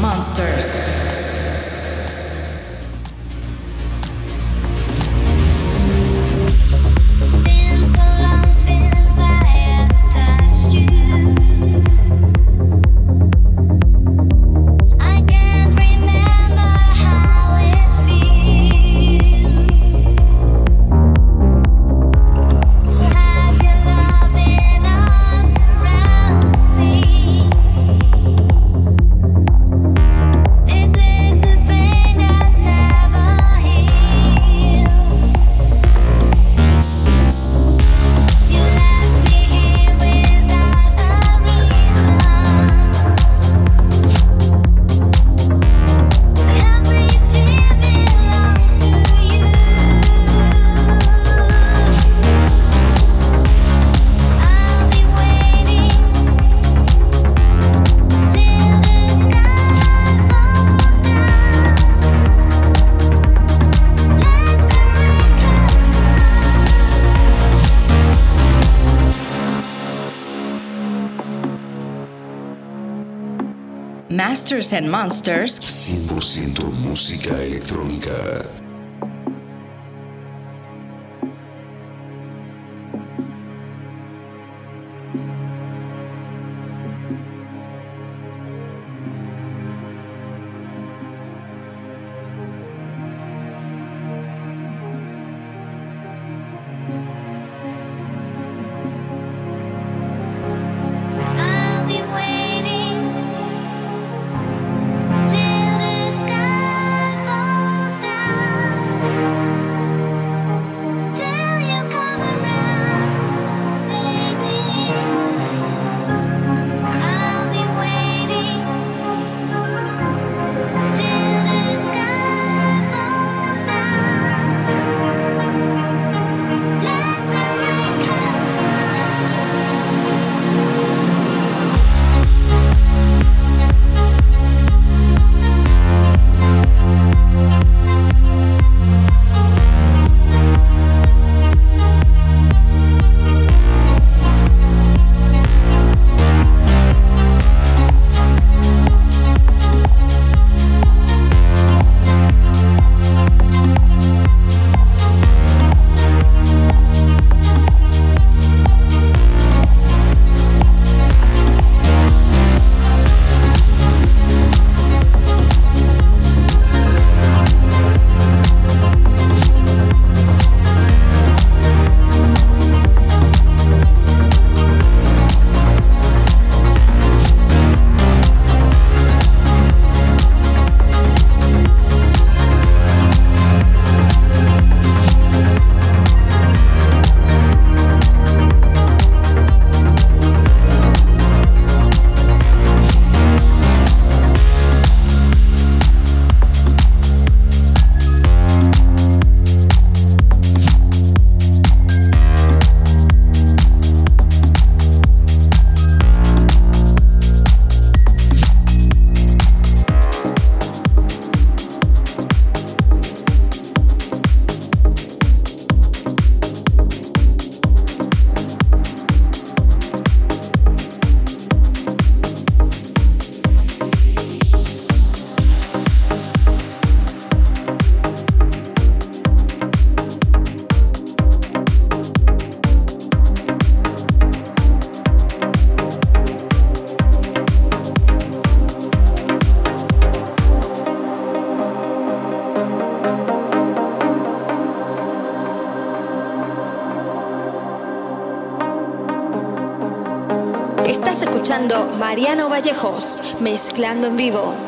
Monsters. Masters and Monsters. 100% música electrónica. Vallejos, mezclando en vivo.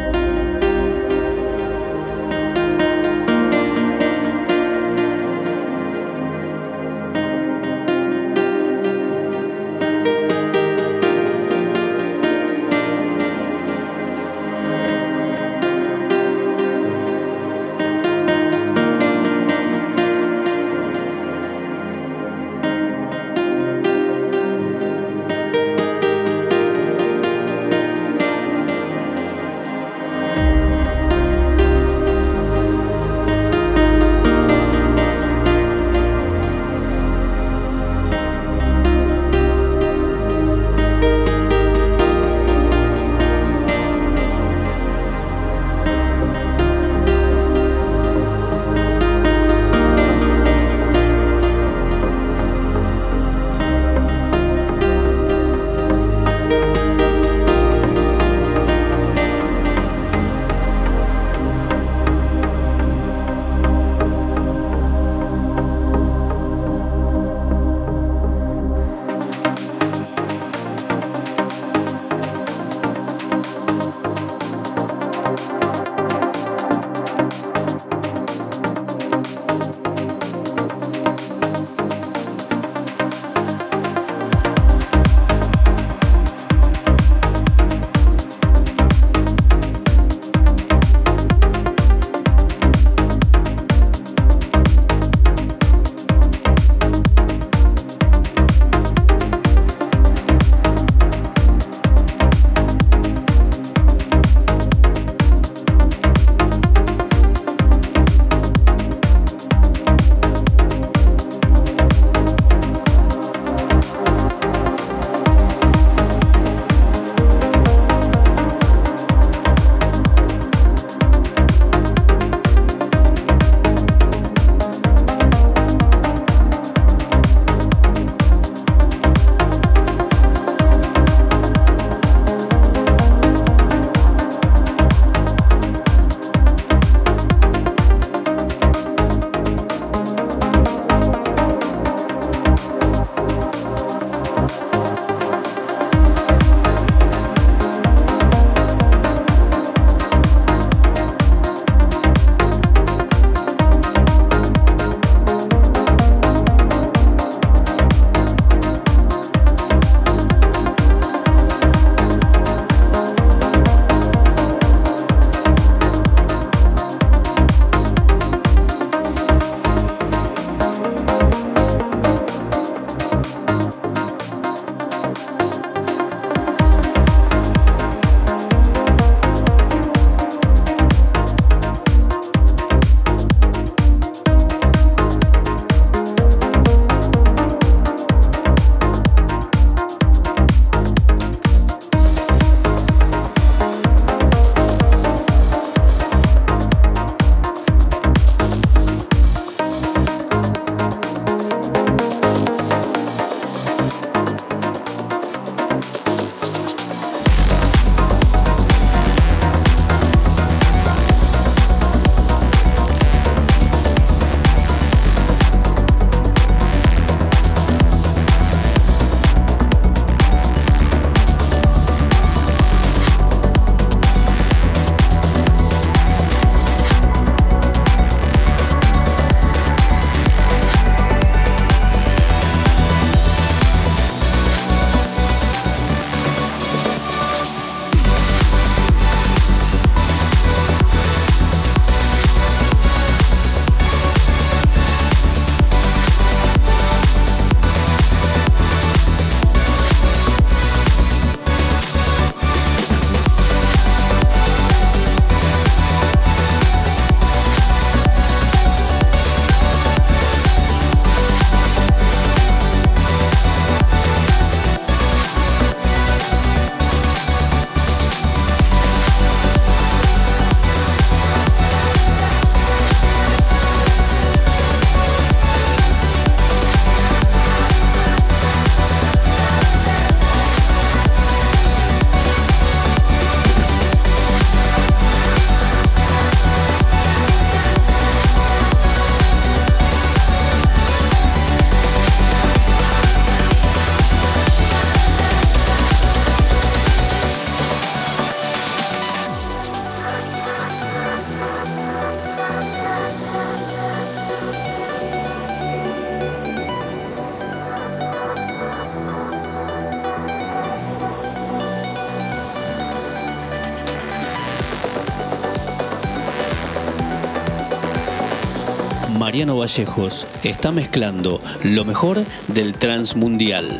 Está mezclando lo mejor del Transmundial.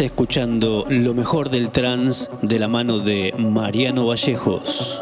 Escuchando lo mejor del trance de la mano de Mariano Vallejos.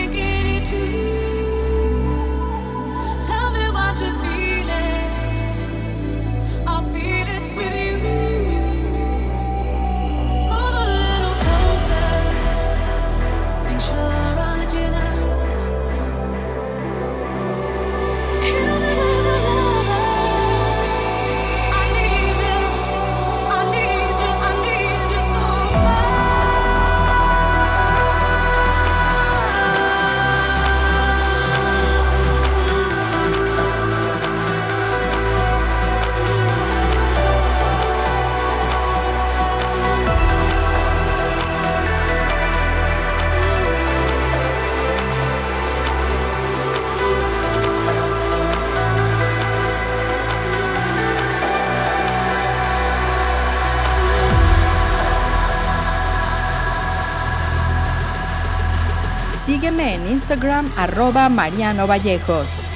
Instagram arroba Mariano Vallejos.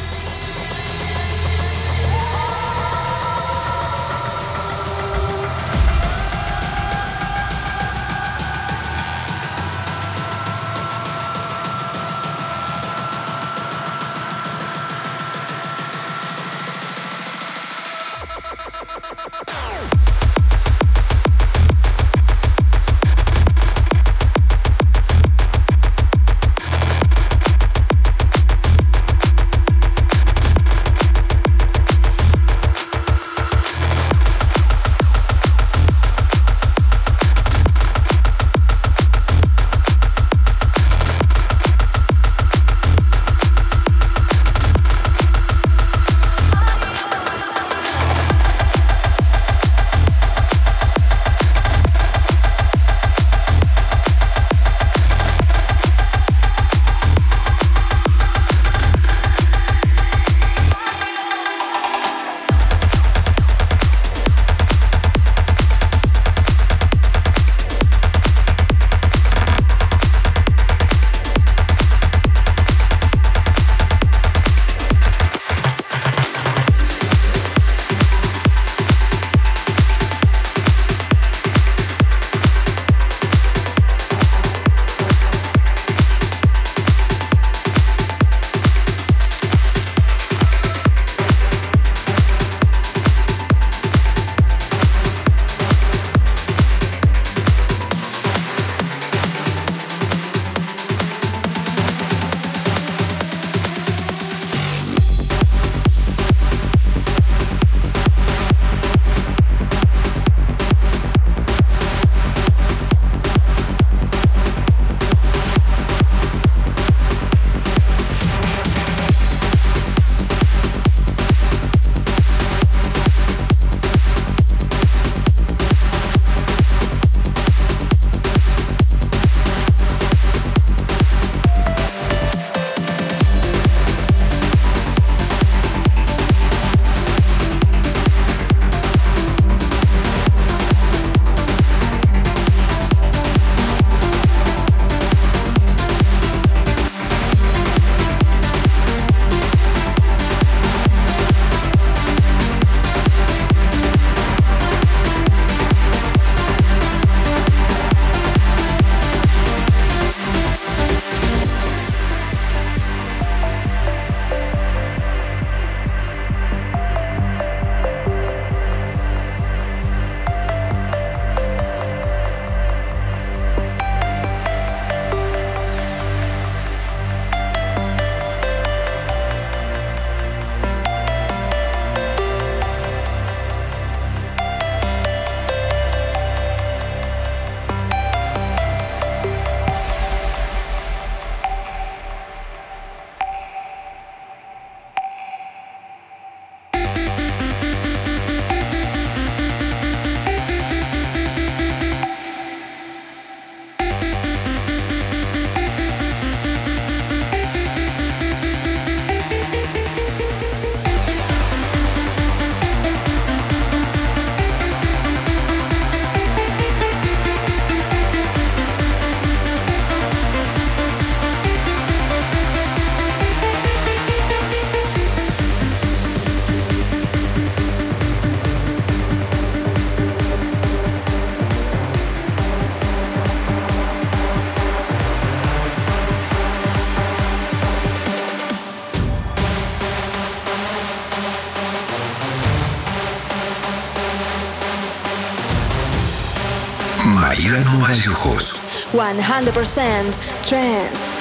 100% trance.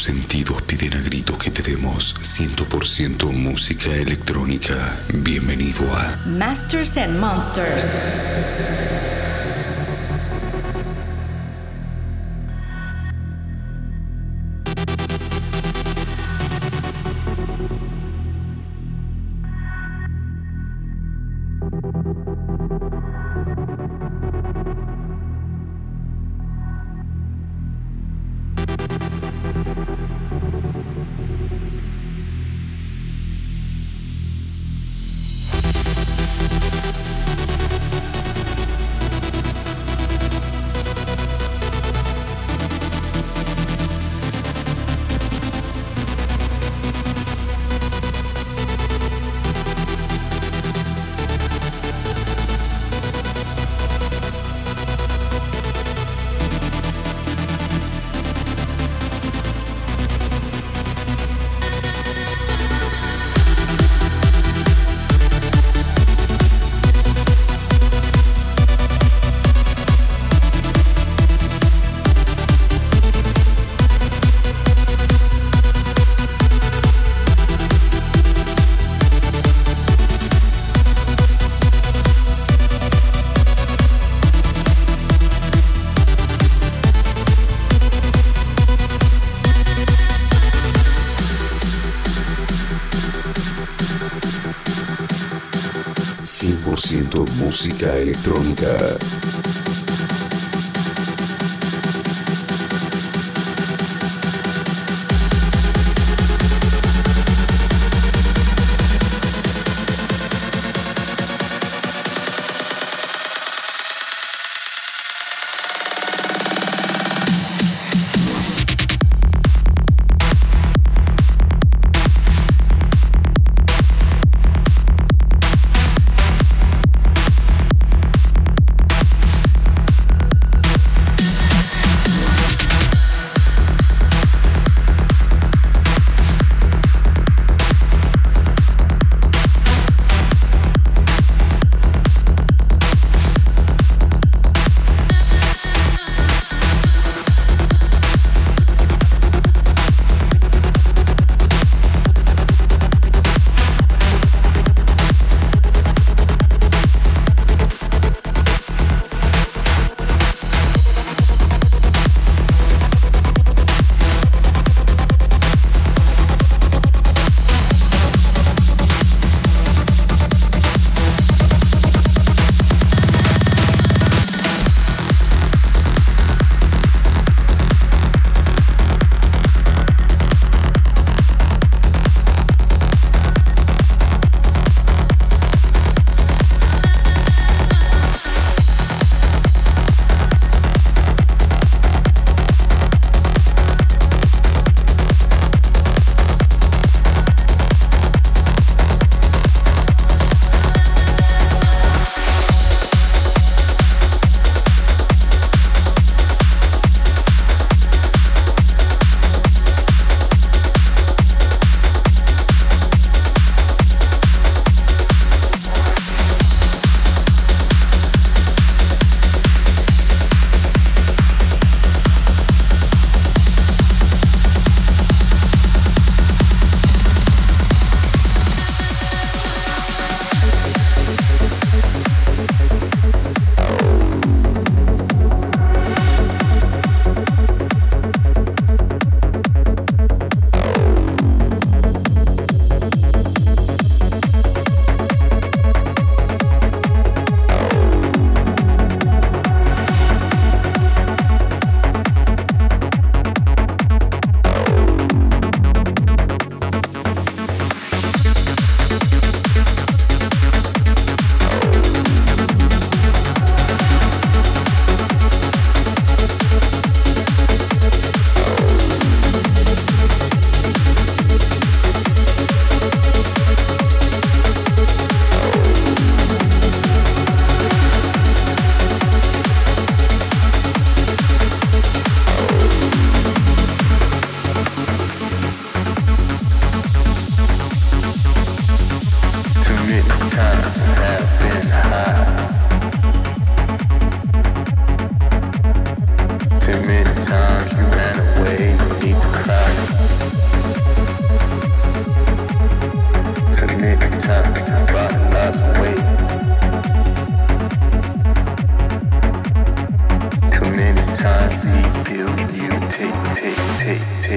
Sentidos piden a gritos que te demos 100% música electrónica. Bienvenido a Masters and Monsters. 100% música electrónica.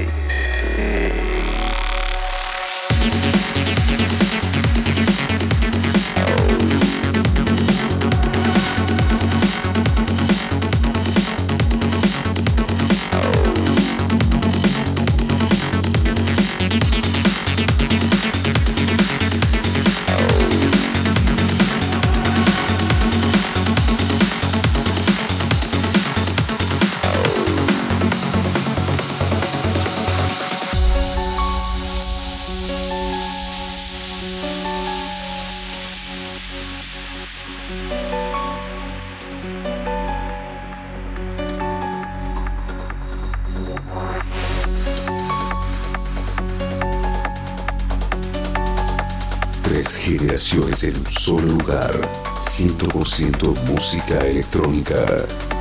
Day. 100% música electrónica.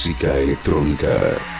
Música electrónica.